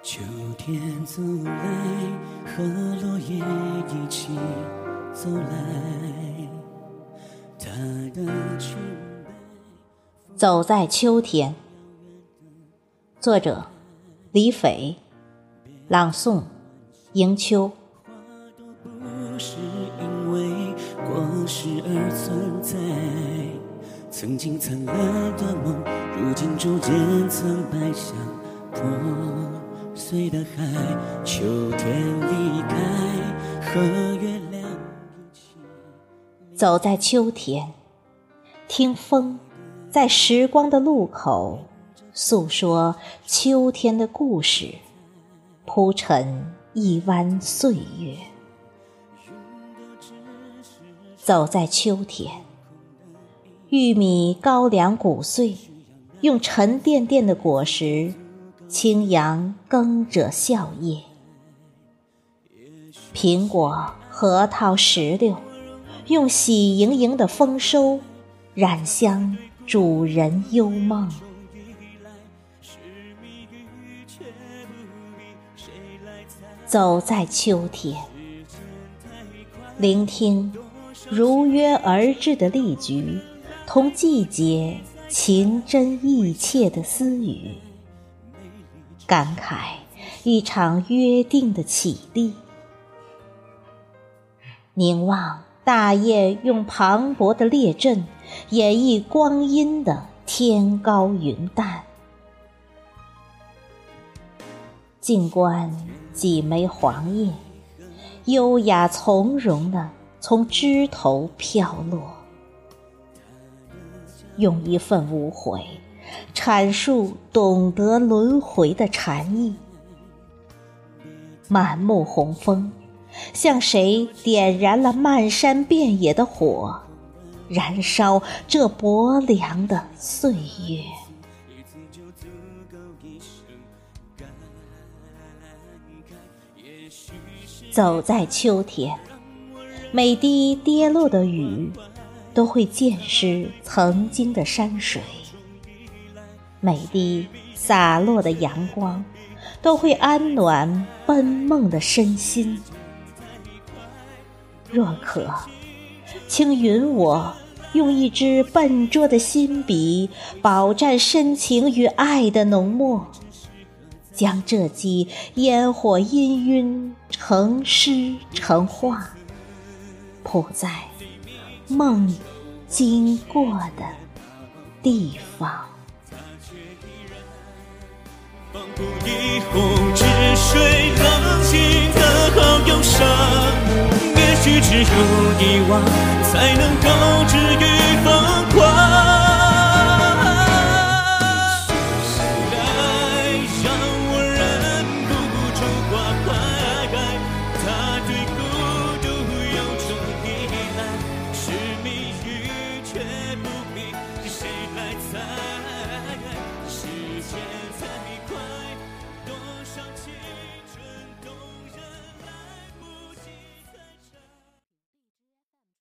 秋天走来，和落叶一起走来。他的裙摆。走在秋天，作者李斐，朗诵迎秋。不是因为过世而存在，曾经灿烂的梦，如今逐渐曾败向破碎的海。秋天离开，和月亮一起。走在秋天，听风在时光的路口诉说秋天的故事，铺陈一湾岁月。走在秋天，玉米高粱谷穗，用沉甸甸的果实轻扬耕者笑靥。苹果、核桃、石榴，用喜盈盈的丰收染香主人幽梦。走在秋天，聆听如约而至的丽菊，同季节情真意切的私语，感慨一场约定的绮丽。凝望大雁用磅礴的列阵演绎光阴的天高云淡，静观几枚黄叶，优雅从容地从枝头飘落，用一份无悔阐述懂得轮回的禅意。满目红枫。像谁点燃了漫山遍野的火，燃烧这薄凉的岁月。走在秋天，每滴跌落的雨，都会溅湿曾经的山水；每滴洒落的阳光，都会安暖奔梦的身心。若可，请允我用一支笨拙的新笔，饱蘸深情与爱的浓墨，将这激烟火氤氲成诗成画，谱在梦经过的地方。却依然，仿佛一泓止水，冷静得好忧伤。也许只有遗忘，才能够治愈疯狂。是谁爱让我忍不住挂怀？像青春动